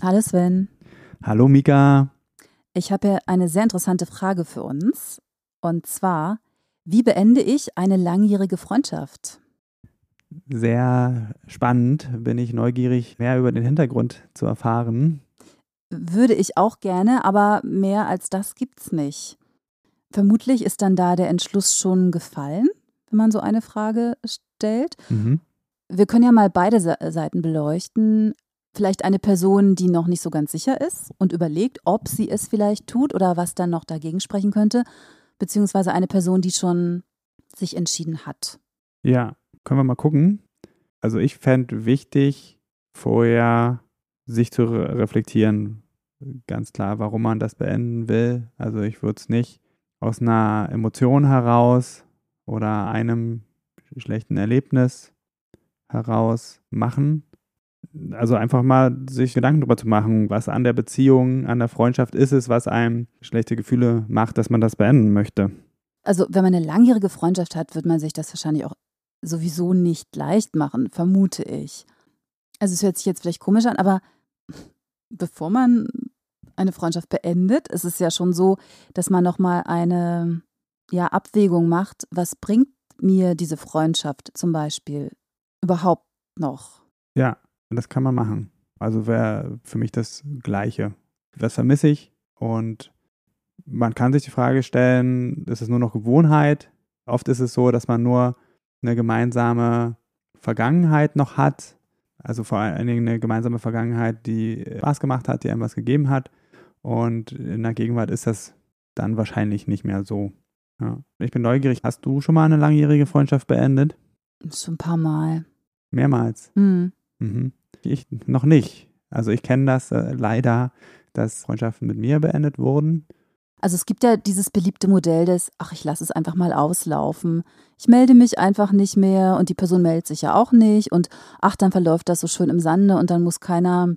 Hallo Sven. Hallo Mika. Ich habe eine sehr interessante Frage für uns. Und zwar, wie beende ich eine langjährige Freundschaft? Sehr spannend, bin ich neugierig, mehr über den Hintergrund zu erfahren. Würde ich auch gerne, aber mehr als das gibt's nicht. Vermutlich ist dann da der Entschluss schon gefallen, wenn man so eine Frage stellt. Mhm. Wir können ja mal beide Seiten beleuchten vielleicht eine Person, die noch nicht so ganz sicher ist und überlegt, ob sie es vielleicht tut oder was dann noch dagegen sprechen könnte, beziehungsweise eine Person, die schon sich entschieden hat. Ja, können wir mal gucken. Also ich fände wichtig, vorher sich zu reflektieren, ganz klar, warum man das beenden will. Also ich würde es nicht aus einer Emotion heraus oder einem schlechten Erlebnis heraus machen, also einfach mal sich Gedanken darüber zu machen, was an der Beziehung, an der Freundschaft ist es, was einem schlechte Gefühle macht, dass man das beenden möchte. Also wenn man eine langjährige Freundschaft hat, wird man sich das wahrscheinlich auch sowieso nicht leicht machen, vermute ich. Also es hört sich jetzt vielleicht komisch an, aber bevor man eine Freundschaft beendet, ist es ja schon so, dass man nochmal eine ja, Abwägung macht, was bringt mir diese Freundschaft zum Beispiel überhaupt noch? Ja, das kann man machen. Also wäre für mich das Gleiche. Was vermisse ich? Und man kann sich die Frage stellen, ist es nur noch Gewohnheit? Oft ist es so, dass man nur eine gemeinsame Vergangenheit noch hat. Also vor allen Dingen eine gemeinsame Vergangenheit, die Spaß gemacht hat, die einem was gegeben hat. Und in der Gegenwart ist das dann wahrscheinlich nicht mehr so. Ja. Ich bin neugierig. Hast du schon mal eine langjährige Freundschaft beendet? Schon ein paar Mal. Mehrmals. Mhm. Mhm. Ich noch nicht. Also ich kenne das äh, leider, dass Freundschaften mit mir beendet wurden. Also es gibt ja dieses beliebte Modell des, ach, ich lasse es einfach mal auslaufen. Ich melde mich einfach nicht mehr und die Person meldet sich ja auch nicht und ach, dann verläuft das so schön im Sande und dann muss keiner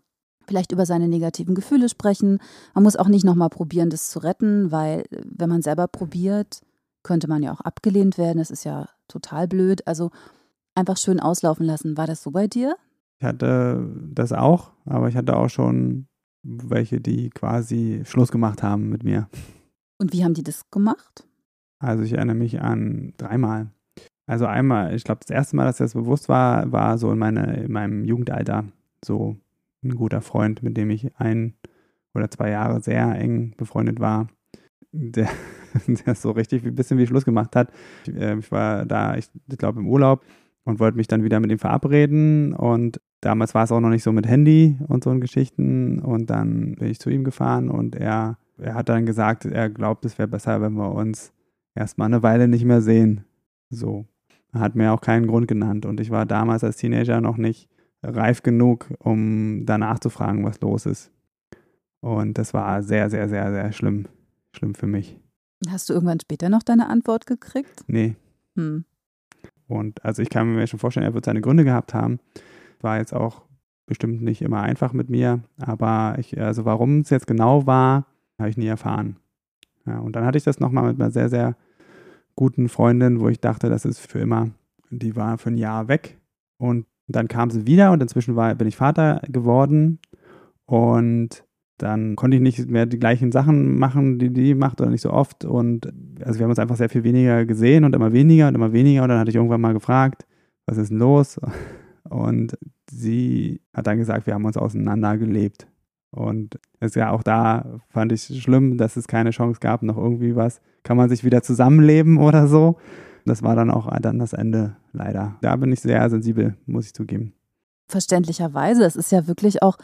vielleicht über seine negativen Gefühle sprechen. Man muss auch nicht nochmal probieren, das zu retten, weil wenn man selber probiert, könnte man ja auch abgelehnt werden. Das ist ja total blöd. Also einfach schön auslaufen lassen. War das so bei dir? Ich hatte das auch, aber ich hatte auch schon welche, die quasi Schluss gemacht haben mit mir. Und wie haben die das gemacht? Also ich erinnere mich an dreimal. Also einmal, ich glaube, das erste Mal, dass das bewusst war, war so in, meine, in meinem Jugendalter. So ein guter Freund, mit dem ich ein oder zwei Jahre sehr eng befreundet war, der, der so richtig ein bisschen wie Schluss gemacht hat. Ich, äh, ich war da, ich, ich glaube, im Urlaub und wollte mich dann wieder mit ihm verabreden und Damals war es auch noch nicht so mit Handy und so Geschichten. Und dann bin ich zu ihm gefahren und er, er hat dann gesagt, er glaubt, es wäre besser, wenn wir uns erstmal eine Weile nicht mehr sehen. So. Er hat mir auch keinen Grund genannt. Und ich war damals als Teenager noch nicht reif genug, um danach zu fragen, was los ist. Und das war sehr, sehr, sehr, sehr schlimm. Schlimm für mich. Hast du irgendwann später noch deine Antwort gekriegt? Nee. Hm. Und also ich kann mir schon vorstellen, er wird seine Gründe gehabt haben. War jetzt auch bestimmt nicht immer einfach mit mir, aber ich, also warum es jetzt genau war, habe ich nie erfahren. Ja, und dann hatte ich das nochmal mit einer sehr, sehr guten Freundin, wo ich dachte, das ist für immer. Die war für ein Jahr weg und dann kam sie wieder und inzwischen war, bin ich Vater geworden und dann konnte ich nicht mehr die gleichen Sachen machen, die die macht oder nicht so oft und also wir haben uns einfach sehr viel weniger gesehen und immer weniger und immer weniger und dann hatte ich irgendwann mal gefragt, was ist denn los? Und sie hat dann gesagt, wir haben uns auseinandergelebt. Und es ist ja auch da, fand ich schlimm, dass es keine Chance gab, noch irgendwie was. Kann man sich wieder zusammenleben oder so? Das war dann auch dann das Ende, leider. Da bin ich sehr sensibel, muss ich zugeben. Verständlicherweise. Es ist ja wirklich auch,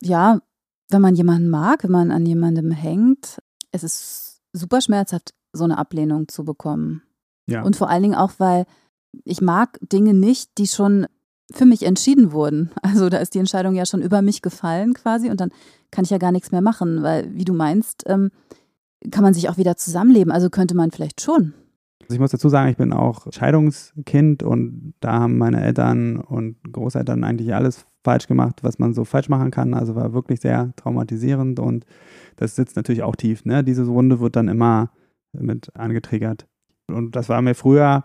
ja, wenn man jemanden mag, wenn man an jemandem hängt, es ist super schmerzhaft, so eine Ablehnung zu bekommen. Ja. Und vor allen Dingen auch, weil ich mag Dinge nicht, die schon für mich entschieden wurden. Also da ist die Entscheidung ja schon über mich gefallen quasi und dann kann ich ja gar nichts mehr machen, weil wie du meinst, ähm, kann man sich auch wieder zusammenleben. Also könnte man vielleicht schon. Also ich muss dazu sagen, ich bin auch Scheidungskind und da haben meine Eltern und Großeltern eigentlich alles falsch gemacht, was man so falsch machen kann. Also war wirklich sehr traumatisierend und das sitzt natürlich auch tief. Ne? Diese Wunde wird dann immer mit angetriggert. Und das war mir früher,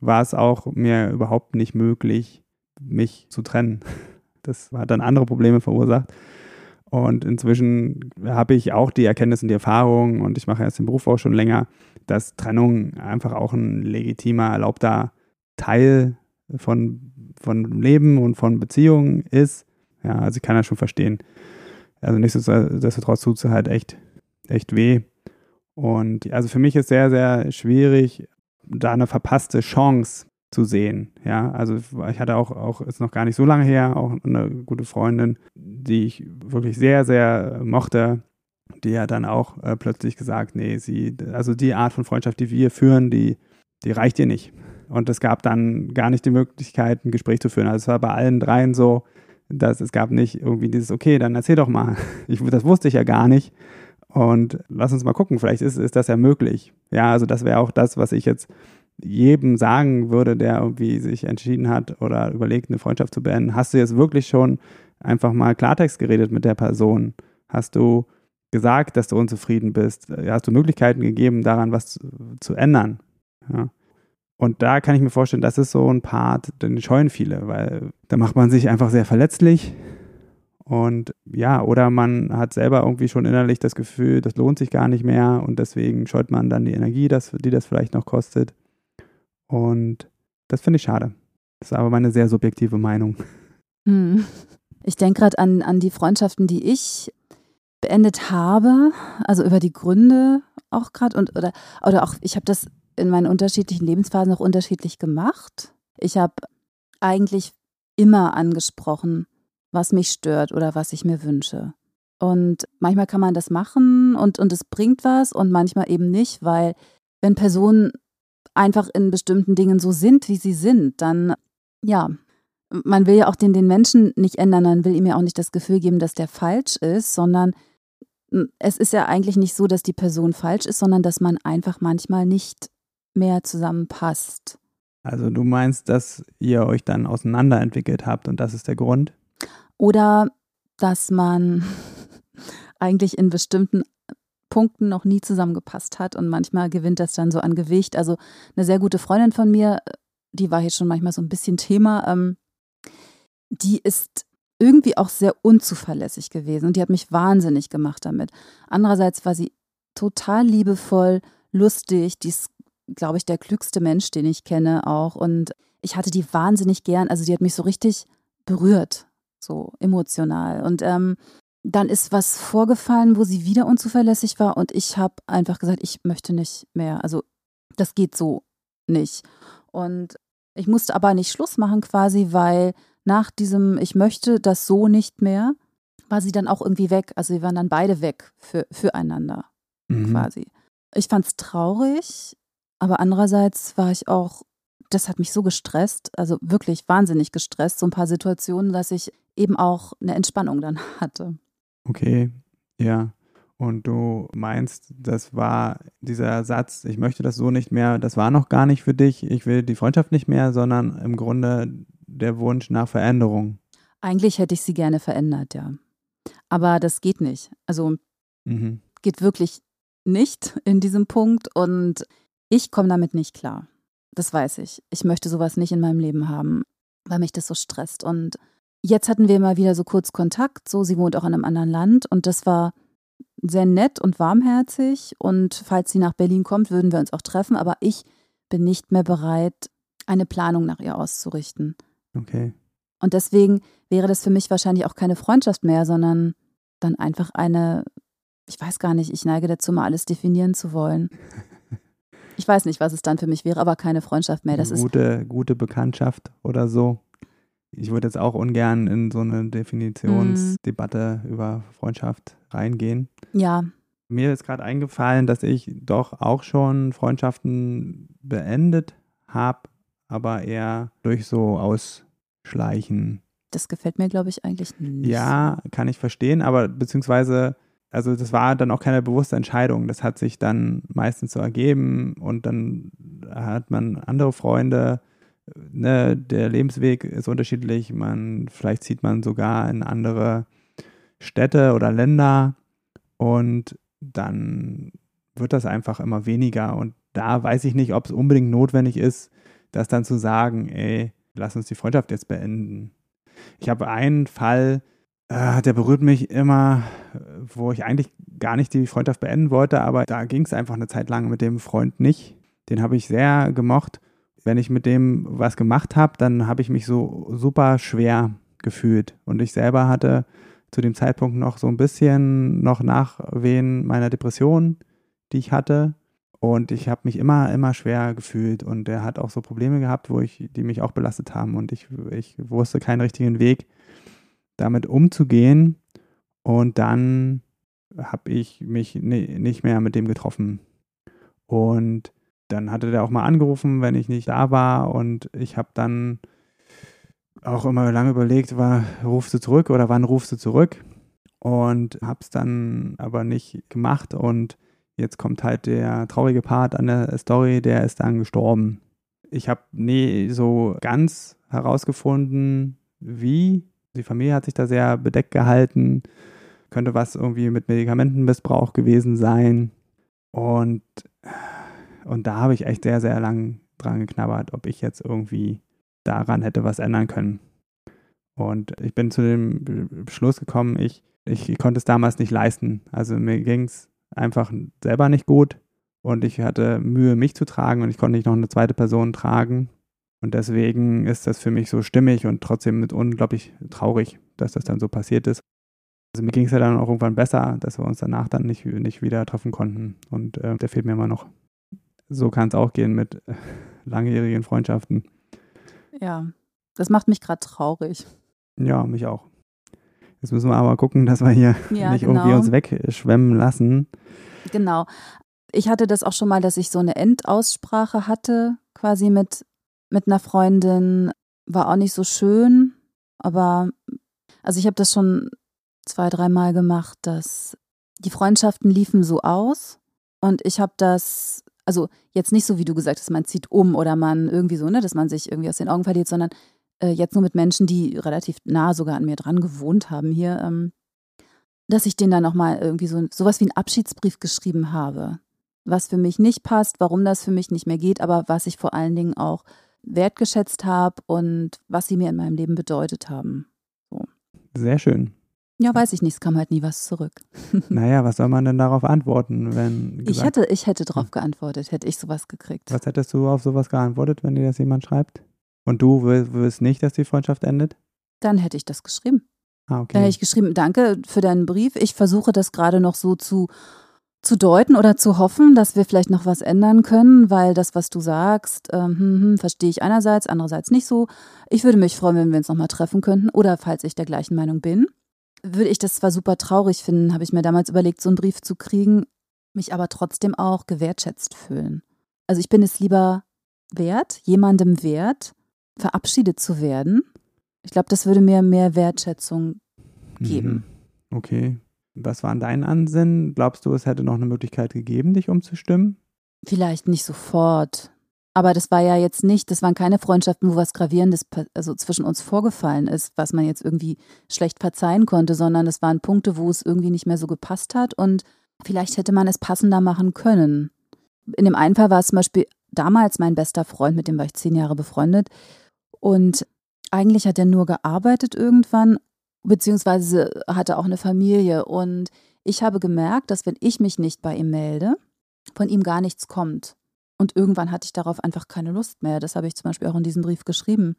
war es auch mir überhaupt nicht möglich, mich zu trennen. Das hat dann andere Probleme verursacht. Und inzwischen habe ich auch die Erkenntnis und die Erfahrung, und ich mache jetzt den Beruf auch schon länger, dass Trennung einfach auch ein legitimer, erlaubter Teil von, von Leben und von Beziehungen ist. Ja, also ich kann das schon verstehen. Also nichtsdestotrotz tut es halt echt, echt weh. Und also für mich ist sehr, sehr schwierig, da eine verpasste Chance zu sehen. Ja, also ich hatte auch, auch ist noch gar nicht so lange her, auch eine gute Freundin, die ich wirklich sehr, sehr mochte, die hat dann auch äh, plötzlich gesagt, nee, sie, also die Art von Freundschaft, die wir führen, die, die reicht ihr nicht. Und es gab dann gar nicht die Möglichkeit, ein Gespräch zu führen. Also es war bei allen dreien so, dass es gab nicht irgendwie dieses, okay, dann erzähl doch mal. Ich, das wusste ich ja gar nicht. Und lass uns mal gucken, vielleicht ist, ist das ja möglich. Ja, also das wäre auch das, was ich jetzt jedem sagen würde, der irgendwie sich entschieden hat oder überlegt, eine Freundschaft zu beenden. Hast du jetzt wirklich schon einfach mal Klartext geredet mit der Person? Hast du gesagt, dass du unzufrieden bist? Hast du Möglichkeiten gegeben, daran was zu, zu ändern? Ja. Und da kann ich mir vorstellen, das ist so ein Part, den scheuen viele, weil da macht man sich einfach sehr verletzlich. Und ja, oder man hat selber irgendwie schon innerlich das Gefühl, das lohnt sich gar nicht mehr und deswegen scheut man dann die Energie, das, die das vielleicht noch kostet. Und das finde ich schade. Das ist aber meine sehr subjektive Meinung. Hm. Ich denke gerade an, an die Freundschaften, die ich beendet habe, also über die Gründe auch gerade und oder, oder auch, ich habe das in meinen unterschiedlichen Lebensphasen auch unterschiedlich gemacht. Ich habe eigentlich immer angesprochen, was mich stört oder was ich mir wünsche. Und manchmal kann man das machen und, und es bringt was und manchmal eben nicht, weil wenn Personen einfach in bestimmten Dingen so sind, wie sie sind, dann ja, man will ja auch den, den Menschen nicht ändern, man will ihm ja auch nicht das Gefühl geben, dass der falsch ist, sondern es ist ja eigentlich nicht so, dass die Person falsch ist, sondern dass man einfach manchmal nicht mehr zusammenpasst. Also du meinst, dass ihr euch dann auseinanderentwickelt habt und das ist der Grund? Oder dass man eigentlich in bestimmten Punkten noch nie zusammengepasst hat und manchmal gewinnt das dann so an Gewicht. Also eine sehr gute Freundin von mir, die war hier schon manchmal so ein bisschen Thema, ähm, die ist irgendwie auch sehr unzuverlässig gewesen und die hat mich wahnsinnig gemacht damit. Andererseits war sie total liebevoll, lustig, die ist, glaube ich, der klügste Mensch, den ich kenne auch und ich hatte die wahnsinnig gern, also die hat mich so richtig berührt, so emotional und ähm, dann ist was vorgefallen, wo sie wieder unzuverlässig war und ich habe einfach gesagt, ich möchte nicht mehr. Also das geht so nicht. Und ich musste aber nicht Schluss machen quasi, weil nach diesem Ich möchte das so nicht mehr, war sie dann auch irgendwie weg. Also sie waren dann beide weg für, füreinander mhm. quasi. Ich fand es traurig, aber andererseits war ich auch, das hat mich so gestresst, also wirklich wahnsinnig gestresst, so ein paar Situationen, dass ich eben auch eine Entspannung dann hatte. Okay, ja. Und du meinst, das war dieser Satz, ich möchte das so nicht mehr, das war noch gar nicht für dich, ich will die Freundschaft nicht mehr, sondern im Grunde der Wunsch nach Veränderung. Eigentlich hätte ich sie gerne verändert, ja. Aber das geht nicht. Also mhm. geht wirklich nicht in diesem Punkt und ich komme damit nicht klar. Das weiß ich. Ich möchte sowas nicht in meinem Leben haben, weil mich das so stresst. Und Jetzt hatten wir mal wieder so kurz Kontakt. So, sie wohnt auch in einem anderen Land und das war sehr nett und warmherzig. Und falls sie nach Berlin kommt, würden wir uns auch treffen. Aber ich bin nicht mehr bereit, eine Planung nach ihr auszurichten. Okay. Und deswegen wäre das für mich wahrscheinlich auch keine Freundschaft mehr, sondern dann einfach eine, ich weiß gar nicht, ich neige dazu, mal alles definieren zu wollen. Ich weiß nicht, was es dann für mich wäre, aber keine Freundschaft mehr. Das gute, ist gute Bekanntschaft oder so ich würde jetzt auch ungern in so eine Definitionsdebatte mm. über Freundschaft reingehen. Ja. Mir ist gerade eingefallen, dass ich doch auch schon Freundschaften beendet habe, aber eher durch so aus schleichen. Das gefällt mir, glaube ich, eigentlich nicht. Ja, kann ich verstehen, aber beziehungsweise, also das war dann auch keine bewusste Entscheidung. Das hat sich dann meistens so ergeben und dann hat man andere Freunde. Ne, der Lebensweg ist unterschiedlich. Man, vielleicht zieht man sogar in andere Städte oder Länder und dann wird das einfach immer weniger. Und da weiß ich nicht, ob es unbedingt notwendig ist, das dann zu sagen, ey, lass uns die Freundschaft jetzt beenden. Ich habe einen Fall, äh, der berührt mich immer, wo ich eigentlich gar nicht die Freundschaft beenden wollte, aber da ging es einfach eine Zeit lang mit dem Freund nicht. Den habe ich sehr gemocht. Wenn ich mit dem was gemacht habe, dann habe ich mich so super schwer gefühlt. Und ich selber hatte zu dem Zeitpunkt noch so ein bisschen noch Nachwehen meiner Depression, die ich hatte. Und ich habe mich immer, immer schwer gefühlt. Und er hat auch so Probleme gehabt, wo ich, die mich auch belastet haben. Und ich, ich wusste keinen richtigen Weg, damit umzugehen. Und dann habe ich mich nicht mehr mit dem getroffen. Und dann hatte der auch mal angerufen, wenn ich nicht da war. Und ich habe dann auch immer lange überlegt, war, rufst du zurück oder wann rufst du zurück? Und habe es dann aber nicht gemacht. Und Jetzt kommt halt der traurige Part an der Story, der ist dann gestorben. Ich habe nie so ganz herausgefunden, wie. Die Familie hat sich da sehr bedeckt gehalten. Könnte was irgendwie mit Medikamentenmissbrauch gewesen sein. Und, und da habe ich echt sehr, sehr lang dran geknabbert, ob ich jetzt irgendwie daran hätte was ändern können. Und ich bin zu dem Schluss gekommen, ich, ich konnte es damals nicht leisten. Also mir ging es einfach selber nicht gut und ich hatte Mühe, mich zu tragen und ich konnte nicht noch eine zweite Person tragen. Und deswegen ist das für mich so stimmig und trotzdem mit unglaublich traurig, dass das dann so passiert ist. Also mir ging es ja dann auch irgendwann besser, dass wir uns danach dann nicht, nicht wieder treffen konnten. Und äh, der fehlt mir immer noch. So kann es auch gehen mit äh, langjährigen Freundschaften. Ja, das macht mich gerade traurig. Ja, mich auch. Jetzt müssen wir aber gucken, dass wir hier ja, nicht genau. irgendwie uns wegschwemmen lassen. Genau. Ich hatte das auch schon mal, dass ich so eine Endaussprache hatte, quasi mit, mit einer Freundin. War auch nicht so schön, aber also ich habe das schon zwei, dreimal gemacht, dass die Freundschaften liefen so aus und ich habe das, also jetzt nicht so, wie du gesagt hast, man zieht um oder man irgendwie so, ne, dass man sich irgendwie aus den Augen verliert, sondern äh, jetzt nur mit Menschen, die relativ nah sogar an mir dran gewohnt haben hier, ähm, dass ich denen dann nochmal irgendwie so sowas wie einen Abschiedsbrief geschrieben habe. Was für mich nicht passt, warum das für mich nicht mehr geht, aber was ich vor allen Dingen auch wertgeschätzt habe und was sie mir in meinem Leben bedeutet haben. So. Sehr schön. Ja, weiß ich nicht, es kam halt nie was zurück. naja, was soll man denn darauf antworten, wenn. Gesagt, ich hätte, ich hätte darauf geantwortet, hätte ich sowas gekriegt. Was hättest du auf sowas geantwortet, wenn dir das jemand schreibt? Und du willst nicht, dass die Freundschaft endet? Dann hätte ich das geschrieben. Ah, okay. Dann hätte ich geschrieben, danke für deinen Brief. Ich versuche das gerade noch so zu, zu deuten oder zu hoffen, dass wir vielleicht noch was ändern können, weil das, was du sagst, ähm, hm, hm, verstehe ich einerseits, andererseits nicht so. Ich würde mich freuen, wenn wir uns nochmal treffen könnten oder falls ich der gleichen Meinung bin. Würde ich das zwar super traurig finden, habe ich mir damals überlegt, so einen Brief zu kriegen, mich aber trotzdem auch gewertschätzt fühlen. Also ich bin es lieber wert, jemandem wert, verabschiedet zu werden. Ich glaube, das würde mir mehr Wertschätzung geben. Mhm. Okay. Was waren dein Ansinnen? Glaubst du, es hätte noch eine Möglichkeit gegeben, dich umzustimmen? Vielleicht nicht sofort. Aber das war ja jetzt nicht, das waren keine Freundschaften, wo was Gravierendes also zwischen uns vorgefallen ist, was man jetzt irgendwie schlecht verzeihen konnte, sondern es waren Punkte, wo es irgendwie nicht mehr so gepasst hat und vielleicht hätte man es passender machen können. In dem einen Fall war es zum Beispiel damals mein bester Freund, mit dem war ich zehn Jahre befreundet. Und eigentlich hat er nur gearbeitet irgendwann, beziehungsweise hatte auch eine Familie. Und ich habe gemerkt, dass wenn ich mich nicht bei ihm melde, von ihm gar nichts kommt. Und irgendwann hatte ich darauf einfach keine Lust mehr. Das habe ich zum Beispiel auch in diesem Brief geschrieben.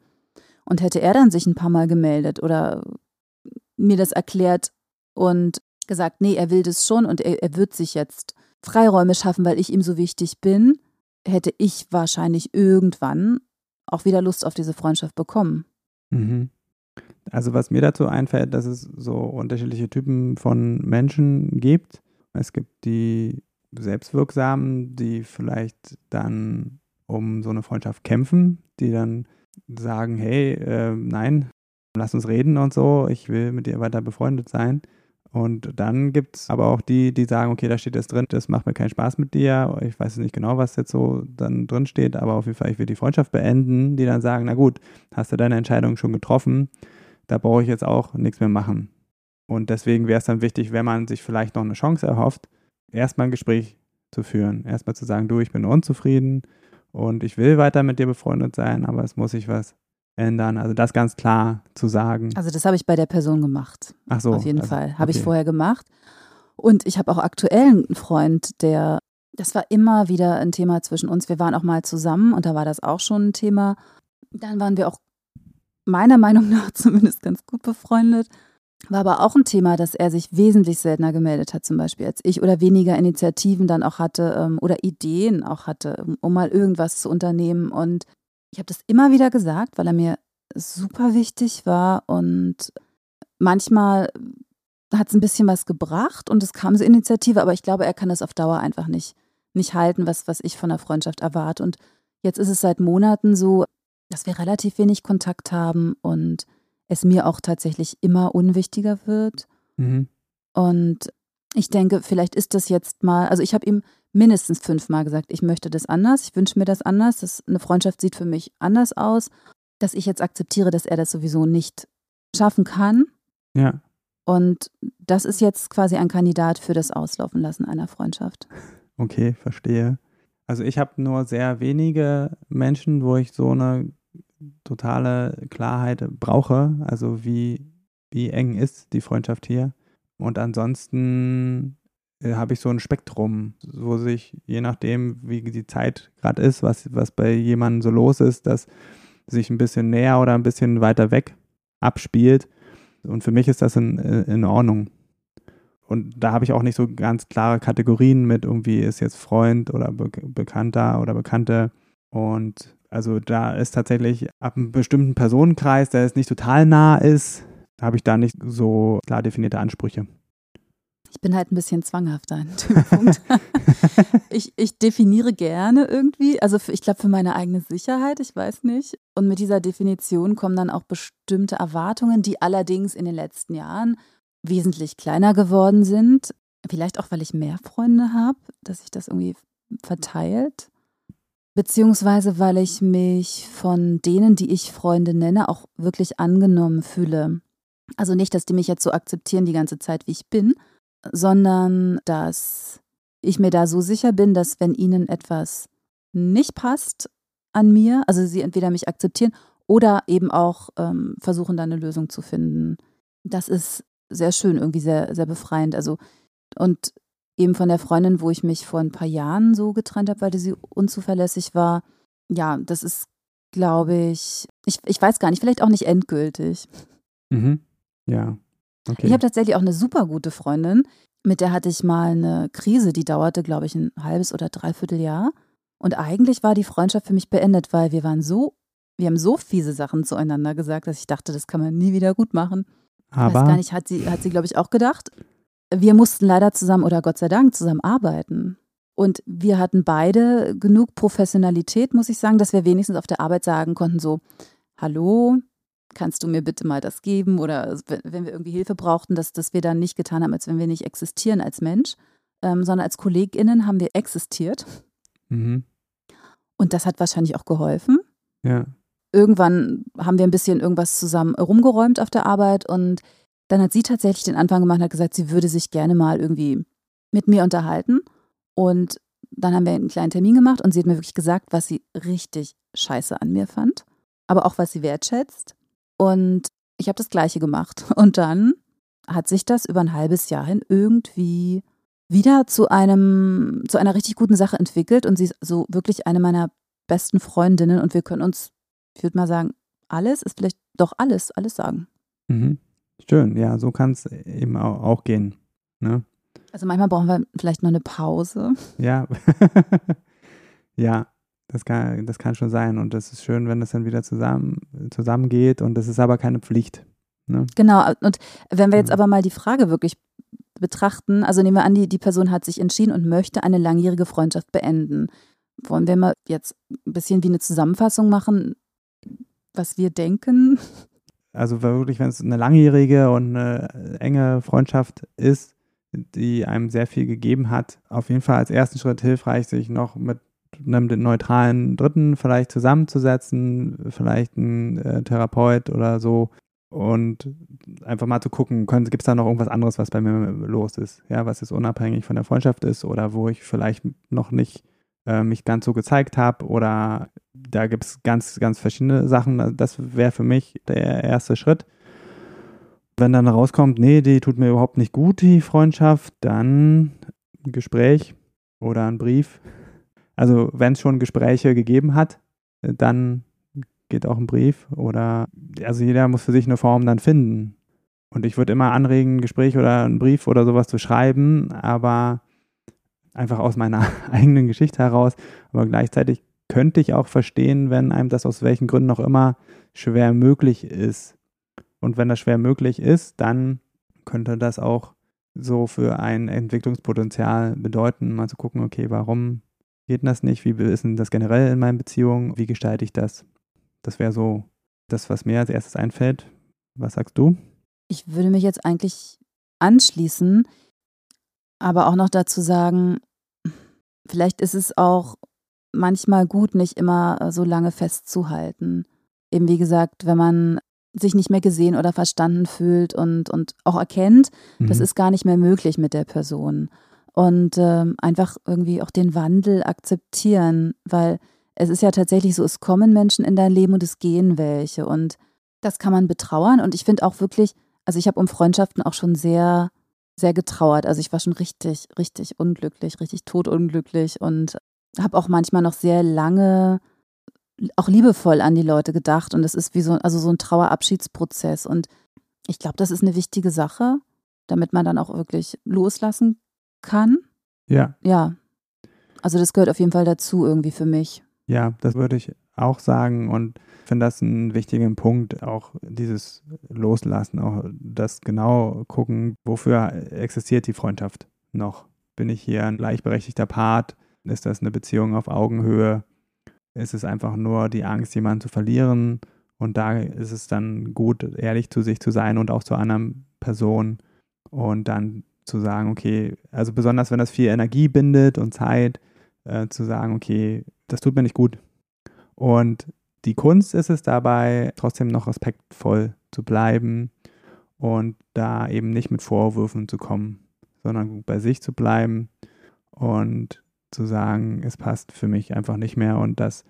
Und hätte er dann sich ein paar Mal gemeldet oder mir das erklärt und gesagt, nee, er will das schon und er, er wird sich jetzt Freiräume schaffen, weil ich ihm so wichtig bin, hätte ich wahrscheinlich irgendwann auch wieder Lust auf diese Freundschaft bekommen. Mhm. Also was mir dazu einfällt, dass es so unterschiedliche Typen von Menschen gibt. Es gibt die Selbstwirksamen, die vielleicht dann um so eine Freundschaft kämpfen, die dann sagen, hey, äh, nein, lass uns reden und so, ich will mit dir weiter befreundet sein. Und dann gibt es aber auch die, die sagen, okay, da steht das drin, das macht mir keinen Spaß mit dir. Ich weiß nicht genau, was jetzt so dann drin steht, aber auf jeden Fall, ich will die Freundschaft beenden, die dann sagen, na gut, hast du deine Entscheidung schon getroffen, da brauche ich jetzt auch nichts mehr machen. Und deswegen wäre es dann wichtig, wenn man sich vielleicht noch eine Chance erhofft, erstmal ein Gespräch zu führen. Erstmal zu sagen, du, ich bin unzufrieden und ich will weiter mit dir befreundet sein, aber es muss sich was ändern. Also das ganz klar zu sagen. Also das habe ich bei der Person gemacht. Ach so. Auf jeden also, Fall. Habe okay. ich vorher gemacht. Und ich habe auch aktuell einen Freund, der, das war immer wieder ein Thema zwischen uns. Wir waren auch mal zusammen und da war das auch schon ein Thema. Dann waren wir auch meiner Meinung nach zumindest ganz gut befreundet. War aber auch ein Thema, dass er sich wesentlich seltener gemeldet hat, zum Beispiel als ich, oder weniger Initiativen dann auch hatte ähm, oder Ideen auch hatte, um, mal irgendwas zu unternehmen. Und ich habe das immer wieder gesagt, weil er mir super wichtig war und manchmal hat es ein bisschen was gebracht und es kam so Initiative, aber ich glaube, er kann das auf Dauer einfach nicht, nicht halten, was, was ich von der Freundschaft erwarte. Und jetzt ist es seit Monaten so, dass wir relativ wenig Kontakt haben und es mir auch tatsächlich immer unwichtiger wird. Mhm. Und ich denke, vielleicht ist das jetzt mal, also ich habe ihm mindestens fünfmal gesagt, ich möchte das anders, ich wünsche mir das anders, das, eine Freundschaft sieht für mich anders aus, dass ich jetzt akzeptiere, dass er das sowieso nicht schaffen kann. Ja. Und das ist jetzt quasi ein Kandidat für das Auslaufen lassen einer Freundschaft. Okay, verstehe. Also ich habe nur sehr wenige Menschen, wo ich so eine totale Klarheit brauche. Also wie, wie eng ist die Freundschaft hier? Und ansonsten äh, habe ich so ein Spektrum, wo sich, je nachdem, wie die Zeit gerade ist, was, was bei jemandem so los ist, dass sich ein bisschen näher oder ein bisschen weiter weg abspielt. Und für mich ist das in, in Ordnung. Und da habe ich auch nicht so ganz klare Kategorien mit, irgendwie ist jetzt Freund oder Be Bekannter oder Bekannte. Und also da ist tatsächlich ab einem bestimmten Personenkreis, der jetzt nicht total nah ist, habe ich da nicht so klar definierte Ansprüche. Ich bin halt ein bisschen zwanghafter an ich, ich definiere gerne irgendwie, also für, ich glaube für meine eigene Sicherheit, ich weiß nicht. Und mit dieser Definition kommen dann auch bestimmte Erwartungen, die allerdings in den letzten Jahren wesentlich kleiner geworden sind. Vielleicht auch, weil ich mehr Freunde habe, dass sich das irgendwie verteilt. Beziehungsweise, weil ich mich von denen, die ich Freunde nenne, auch wirklich angenommen fühle. Also nicht, dass die mich jetzt so akzeptieren die ganze Zeit, wie ich bin, sondern dass ich mir da so sicher bin, dass wenn ihnen etwas nicht passt an mir, also sie entweder mich akzeptieren oder eben auch ähm, versuchen, da eine Lösung zu finden. Das ist sehr schön, irgendwie sehr, sehr befreiend. Also, und eben von der Freundin, wo ich mich vor ein paar Jahren so getrennt habe, weil sie unzuverlässig war. Ja, das ist, glaube ich, ich, ich weiß gar nicht, vielleicht auch nicht endgültig. Mhm. Ja. Okay. Ich habe tatsächlich auch eine super gute Freundin, mit der hatte ich mal eine Krise, die dauerte, glaube ich, ein halbes oder dreiviertel Jahr. Und eigentlich war die Freundschaft für mich beendet, weil wir waren so, wir haben so fiese Sachen zueinander gesagt, dass ich dachte, das kann man nie wieder gut machen. Aber ich weiß gar nicht, hat sie, hat sie, glaube ich, auch gedacht. Wir mussten leider zusammen oder Gott sei Dank zusammen arbeiten. Und wir hatten beide genug Professionalität, muss ich sagen, dass wir wenigstens auf der Arbeit sagen konnten, so, hallo, kannst du mir bitte mal das geben? Oder wenn wir irgendwie Hilfe brauchten, dass, dass wir dann nicht getan haben, als wenn wir nicht existieren als Mensch, ähm, sondern als KollegInnen haben wir existiert. Mhm. Und das hat wahrscheinlich auch geholfen. Ja. Irgendwann haben wir ein bisschen irgendwas zusammen rumgeräumt auf der Arbeit und dann hat sie tatsächlich den Anfang gemacht und hat gesagt, sie würde sich gerne mal irgendwie mit mir unterhalten. Und dann haben wir einen kleinen Termin gemacht und sie hat mir wirklich gesagt, was sie richtig scheiße an mir fand, aber auch was sie wertschätzt. Und ich habe das Gleiche gemacht. Und dann hat sich das über ein halbes Jahr hin irgendwie wieder zu einem, zu einer richtig guten Sache entwickelt und sie ist so wirklich eine meiner besten Freundinnen und wir können uns, ich würde mal sagen, alles ist vielleicht doch alles, alles sagen. Mhm. Schön, ja, so kann es eben auch, gehen. Ne? Also manchmal brauchen wir vielleicht noch eine Pause. Ja, ja, das kann, das kann schon sein. Und das ist schön, wenn das dann wieder zusammen, zusammengeht. Und das ist aber keine Pflicht. Ne? Genau. Und wenn wir jetzt Mhm. aber mal die Frage wirklich betrachten, also nehmen wir an, die, die Person hat sich entschieden und möchte eine langjährige Freundschaft beenden. Wollen wir mal jetzt ein bisschen wie eine Zusammenfassung machen? was wir denken. Also wirklich, wenn es eine langjährige und eine enge Freundschaft ist, die einem sehr viel gegeben hat, auf jeden Fall als ersten Schritt hilfreich, sich noch mit einem neutralen Dritten vielleicht zusammenzusetzen, vielleicht ein äh, Therapeut oder so und einfach mal zu gucken, gibt es da noch irgendwas anderes, was bei mir los ist, ja, was jetzt unabhängig von der Freundschaft ist oder wo ich vielleicht noch nicht äh, mich ganz so gezeigt habe oder da gibt es ganz, ganz verschiedene Sachen. Das wäre für mich der erste Schritt. Wenn dann rauskommt, nee, die tut mir überhaupt nicht gut, die Freundschaft, dann ein Gespräch oder ein Brief. Also wenn es schon Gespräche gegeben hat, dann geht auch ein Brief oder also jeder muss für sich eine Form dann finden. Und ich würde immer anregen, ein Gespräch oder einen Brief oder sowas zu schreiben, aber einfach aus meiner eigenen Geschichte heraus. Aber gleichzeitig könnte ich auch verstehen, wenn einem das aus welchen Gründen auch immer schwer möglich ist. Und wenn das schwer möglich ist, dann könnte das auch so für ein Entwicklungspotenzial bedeuten, mal zu gucken, okay, warum geht das nicht? Wie ist denn das generell in meinen Beziehungen? Wie gestalte ich das? Das wäre so das, was mir als erstes einfällt. Was sagst du? Ich würde mich jetzt eigentlich anschließen, aber auch noch dazu sagen, vielleicht ist es auch manchmal gut, nicht immer äh, so lange festzuhalten. Eben wie gesagt, wenn man sich nicht mehr gesehen oder verstanden fühlt und, und auch erkennt, mhm. das ist gar nicht mehr möglich mit der Person. Und ähm, einfach irgendwie auch den Wandel akzeptieren, weil es ist ja tatsächlich so, es kommen Menschen in dein Leben und es gehen welche. Und das kann man betrauern. Und ich finde auch wirklich, also ich habe um Freundschaften auch schon sehr, sehr getrauert. Also ich war schon richtig, richtig unglücklich, richtig totunglücklich und habe auch manchmal noch sehr lange auch liebevoll an die Leute gedacht und es ist wie so, also so ein Trauerabschiedsprozess und ich glaube, das ist eine wichtige Sache, damit man dann auch wirklich loslassen kann. Ja. Ja. Also das gehört auf jeden Fall dazu irgendwie für mich. Ja, das würde ich auch sagen und finde das einen wichtigen Punkt, auch dieses Loslassen, auch das genau gucken, wofür existiert die Freundschaft noch. Bin ich hier ein gleichberechtigter Part? Ist das eine Beziehung auf Augenhöhe? Ist es einfach nur die Angst, jemanden zu verlieren? Und da ist es dann gut, ehrlich zu sich zu sein und auch zu anderen Personen und dann zu sagen, okay, also besonders wenn das viel Energie bindet und Zeit, äh, zu sagen, okay, das tut mir nicht gut. Und die Kunst ist es dabei, trotzdem noch respektvoll zu bleiben und da eben nicht mit Vorwürfen zu kommen, sondern bei sich zu bleiben und zu sagen, es passt für mich einfach nicht mehr und das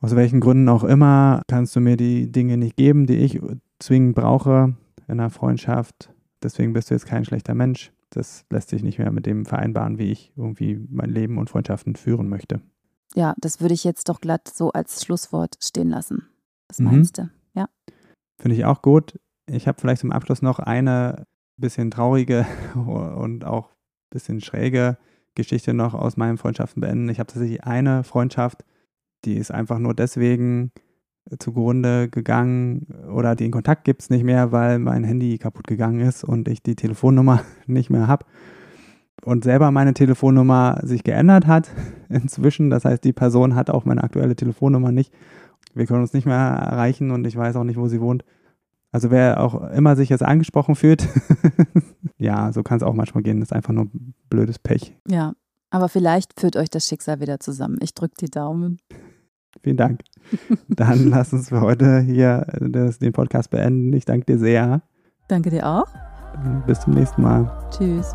aus welchen Gründen auch immer kannst du mir die Dinge nicht geben, die ich zwingend brauche in einer Freundschaft. Deswegen bist du jetzt kein schlechter Mensch. Das lässt sich nicht mehr mit dem vereinbaren, wie ich irgendwie mein Leben und Freundschaften führen möchte. Ja, das würde ich jetzt doch glatt so als Schlusswort stehen lassen. Was mhm. meinst du? Ja. Finde ich auch gut. Ich habe vielleicht zum Abschluss noch eine bisschen traurige und auch ein bisschen schräge Geschichte noch aus meinen Freundschaften beenden. Ich habe tatsächlich eine Freundschaft, die ist einfach nur deswegen zugrunde gegangen oder den Kontakt gibt es nicht mehr, weil mein Handy kaputt gegangen ist und ich die Telefonnummer nicht mehr habe. Und selber meine Telefonnummer sich geändert hat inzwischen. Das heißt, die Person hat auch meine aktuelle Telefonnummer nicht. Wir können uns nicht mehr erreichen und ich weiß auch nicht, wo sie wohnt. Also wer auch immer sich jetzt angesprochen fühlt, ja, so kann es auch manchmal gehen. Das ist einfach nur blödes Pech. Ja, aber vielleicht führt euch das Schicksal wieder zusammen. Ich drücke die Daumen. Vielen Dank. Dann lass uns für heute hier das, den Podcast beenden. Ich danke dir sehr. Danke dir auch. Bis zum nächsten Mal. Tschüss.